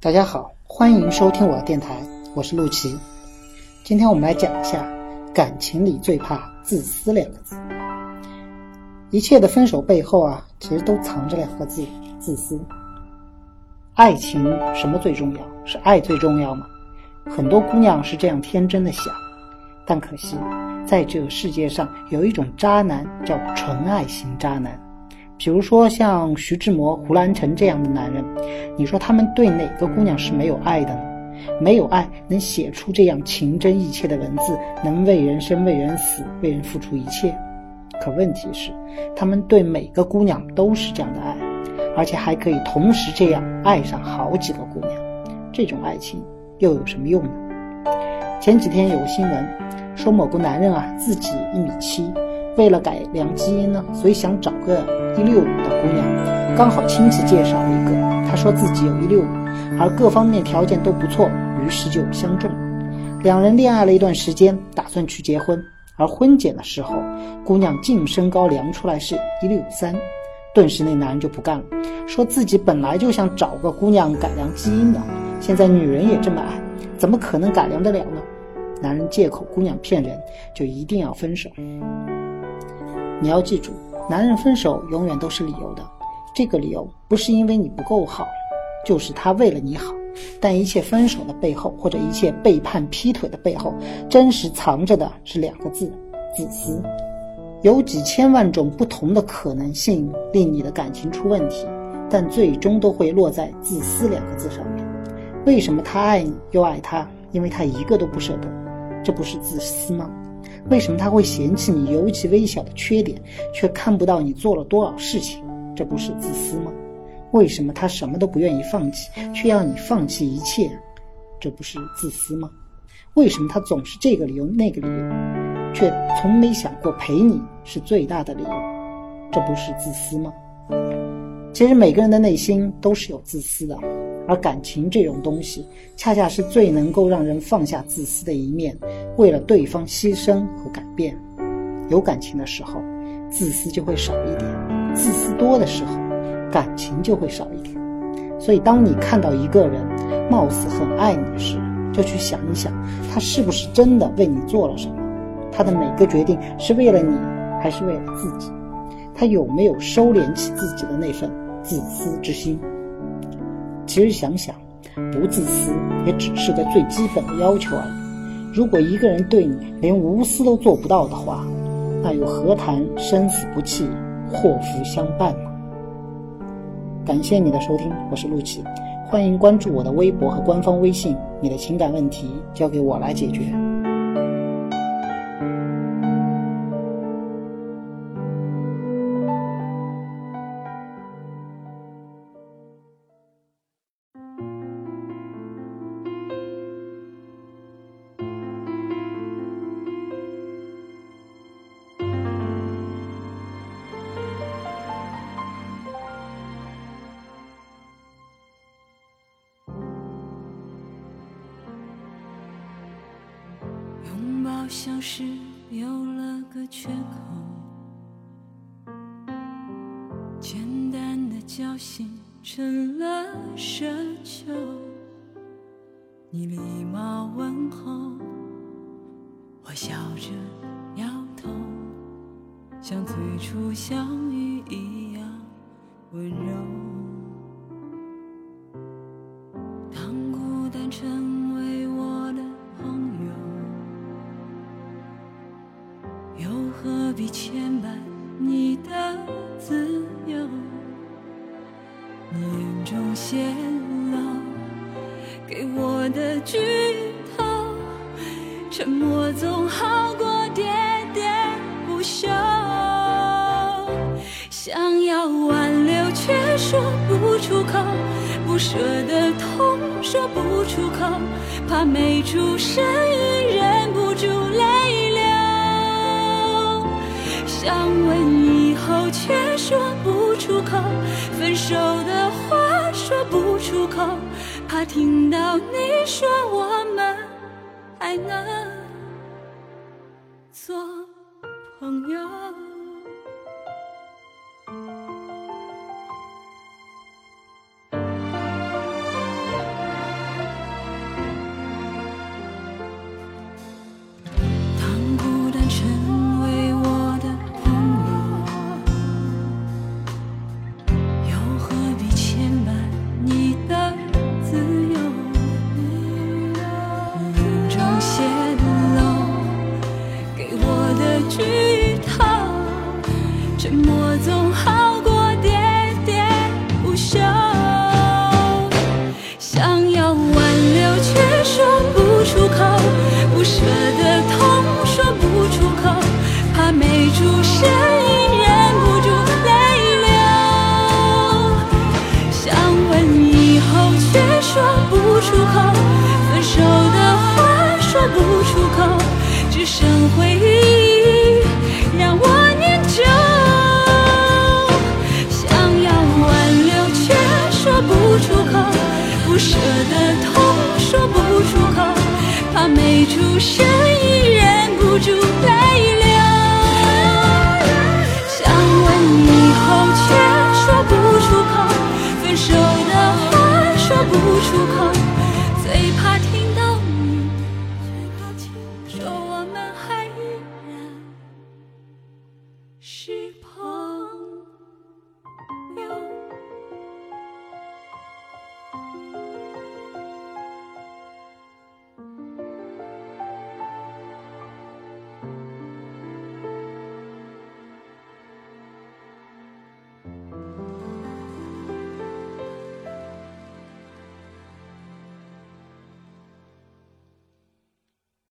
大家好，欢迎收听我的电台，我是陆琪。今天我们来讲一下，感情里最怕自私两个字。一切的分手背后啊，其实都藏着两个字：自私。爱情什么最重要？是爱最重要吗？很多姑娘是这样天真的想，但可惜，在这个世界上有一种渣男叫纯爱型渣男。比如说像徐志摩、胡兰成这样的男人，你说他们对哪个姑娘是没有爱的呢？没有爱能写出这样情真意切的文字，能为人生、为人死、为人付出一切。可问题是，他们对每个姑娘都是这样的爱，而且还可以同时这样爱上好几个姑娘。这种爱情又有什么用呢？前几天有个新闻说，某个男人啊，自己一米七。为了改良基因呢，所以想找个一六五的姑娘，刚好亲戚介绍了一个，他说自己有一六五，而各方面条件都不错，于是就相中。两人恋爱了一段时间，打算去结婚，而婚检的时候，姑娘净身高量出来是一六三，顿时那男人就不干了，说自己本来就想找个姑娘改良基因的，现在女人也这么矮，怎么可能改良得了呢？男人借口姑娘骗人，就一定要分手。你要记住，男人分手永远都是理由的。这个理由不是因为你不够好，就是他为了你好。但一切分手的背后，或者一切背叛、劈腿的背后，真实藏着的是两个字：自私。有几千万种不同的可能性令你的感情出问题，但最终都会落在“自私”两个字上面。为什么他爱你又爱他？因为他一个都不舍得，这不是自私吗？为什么他会嫌弃你尤其微小的缺点，却看不到你做了多少事情？这不是自私吗？为什么他什么都不愿意放弃，却要你放弃一切？这不是自私吗？为什么他总是这个理由那个理由，却从没想过陪你是最大的理由？这不是自私吗？其实每个人的内心都是有自私的。而感情这种东西，恰恰是最能够让人放下自私的一面，为了对方牺牲和改变。有感情的时候，自私就会少一点；自私多的时候，感情就会少一点。所以，当你看到一个人貌似很爱你时，就去想一想，他是不是真的为你做了什么？他的每个决定是为了你，还是为了自己？他有没有收敛起自己的那份自私之心？其实想想，不自私也只是个最基本的要求而已。如果一个人对你连无私都做不到的话，那又何谈生死不弃、祸福相伴呢？感谢你的收听，我是陆琪，欢迎关注我的微博和官方微信。你的情感问题交给我来解决。像是有了个缺口，简单的交心成了奢求。你礼貌问候，我笑着摇头，像最初相遇一样温柔。比牵绊你的自由，年中显老，给我的剧透，沉默总好过喋喋不休。想要挽留却说不出口，不舍得痛说不出口，怕没出声音忍不住泪流。想问以后却说不出口，分手的话说不出口。怕听到你说我们还能做朋友。是怕。